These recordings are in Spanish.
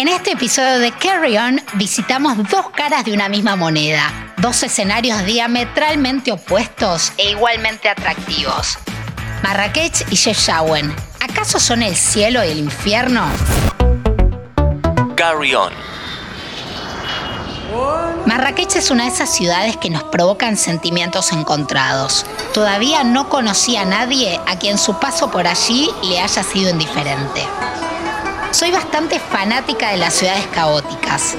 En este episodio de Carry On visitamos dos caras de una misma moneda, dos escenarios diametralmente opuestos e igualmente atractivos. Marrakech y Chefchaouen, ¿acaso son el cielo y el infierno? Carry On. Marrakech es una de esas ciudades que nos provocan sentimientos encontrados. Todavía no conocí a nadie a quien su paso por allí le haya sido indiferente. Soy bastante fanática de las ciudades caóticas,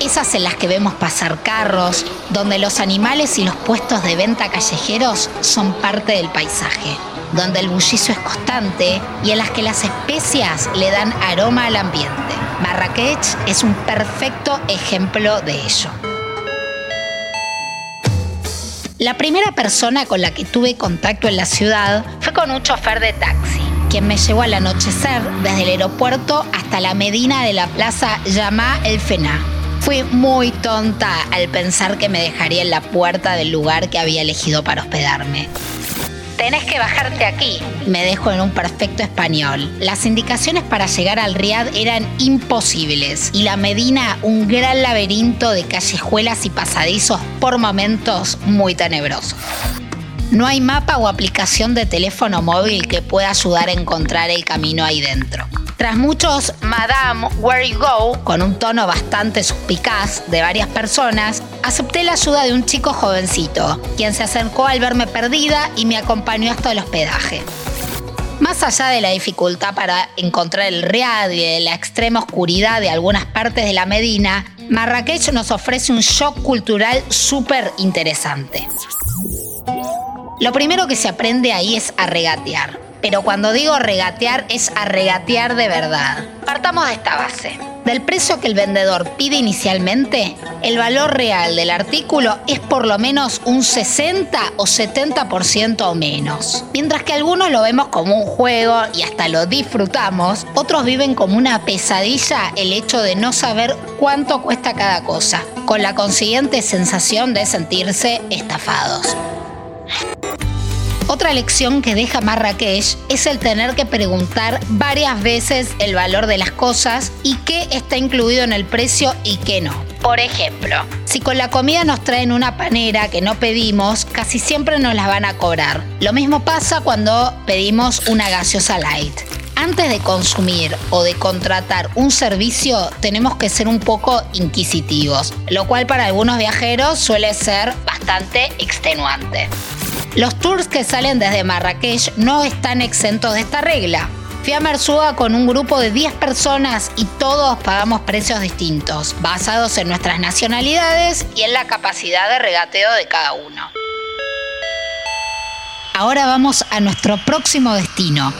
esas en las que vemos pasar carros, donde los animales y los puestos de venta callejeros son parte del paisaje, donde el bullicio es constante y en las que las especias le dan aroma al ambiente. Marrakech es un perfecto ejemplo de ello. La primera persona con la que tuve contacto en la ciudad fue con un chofer de taxi quien me llevó al anochecer desde el aeropuerto hasta la medina de la plaza Yamá El Fená. Fui muy tonta al pensar que me dejaría en la puerta del lugar que había elegido para hospedarme. Tenés que bajarte aquí, me dejo en un perfecto español. Las indicaciones para llegar al Riad eran imposibles y la Medina un gran laberinto de callejuelas y pasadizos por momentos muy tenebrosos. No hay mapa o aplicación de teléfono móvil que pueda ayudar a encontrar el camino ahí dentro. Tras muchos Madame, where you go, con un tono bastante suspicaz de varias personas, acepté la ayuda de un chico jovencito, quien se acercó al verme perdida y me acompañó hasta el hospedaje. Más allá de la dificultad para encontrar el Riad y de la extrema oscuridad de algunas partes de la Medina, Marrakech nos ofrece un shock cultural súper interesante. Lo primero que se aprende ahí es a regatear. Pero cuando digo regatear es a regatear de verdad. Partamos de esta base. Del precio que el vendedor pide inicialmente, el valor real del artículo es por lo menos un 60 o 70% o menos. Mientras que algunos lo vemos como un juego y hasta lo disfrutamos, otros viven como una pesadilla el hecho de no saber cuánto cuesta cada cosa, con la consiguiente sensación de sentirse estafados. Otra lección que deja Marrakech es el tener que preguntar varias veces el valor de las cosas y qué está incluido en el precio y qué no. Por ejemplo, si con la comida nos traen una panera que no pedimos, casi siempre nos la van a cobrar. Lo mismo pasa cuando pedimos una gaseosa light. Antes de consumir o de contratar un servicio, tenemos que ser un poco inquisitivos, lo cual para algunos viajeros suele ser bastante extenuante. Los tours que salen desde Marrakech no están exentos de esta regla. Fui a Merzúa con un grupo de 10 personas y todos pagamos precios distintos, basados en nuestras nacionalidades y en la capacidad de regateo de cada uno. Ahora vamos a nuestro próximo destino,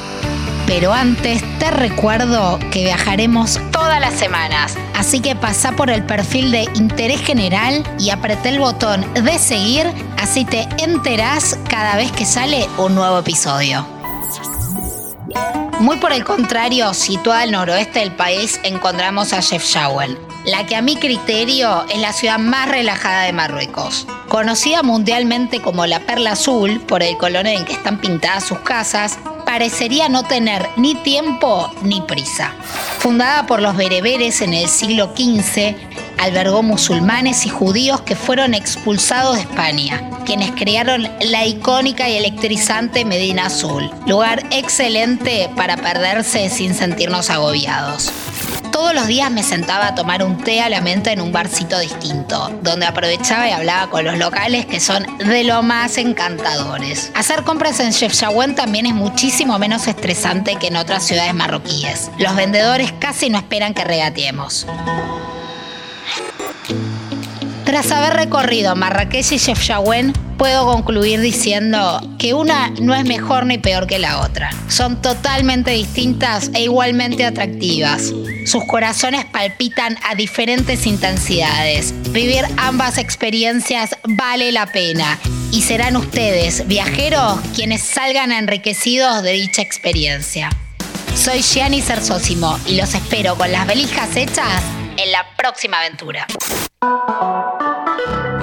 pero antes te recuerdo que viajaremos todas las semanas, así que pasa por el perfil de Interés General y apreté el botón de seguir, así te enterás cada vez que sale un nuevo episodio. Muy por el contrario, situada al noroeste del país, encontramos a Chefchaouen, la que a mi criterio es la ciudad más relajada de Marruecos. Conocida mundialmente como la Perla Azul por el color en que están pintadas sus casas, parecería no tener ni tiempo ni prisa. Fundada por los bereberes en el siglo XV, albergó musulmanes y judíos que fueron expulsados de España, quienes crearon la icónica y electrizante Medina Azul, lugar excelente para perderse sin sentirnos agobiados. Todos los días me sentaba a tomar un té a la mente en un barcito distinto, donde aprovechaba y hablaba con los locales que son de lo más encantadores. Hacer compras en Chefchaouen también es muchísimo menos estresante que en otras ciudades marroquíes. Los vendedores casi no esperan que regateemos. Tras haber recorrido Marrakech y Chefchaouen, puedo concluir diciendo que una no es mejor ni peor que la otra. Son totalmente distintas e igualmente atractivas. Sus corazones palpitan a diferentes intensidades. Vivir ambas experiencias vale la pena y serán ustedes, viajeros, quienes salgan enriquecidos de dicha experiencia. Soy Gianni Sersósimo y los espero con las belijas hechas en la próxima aventura.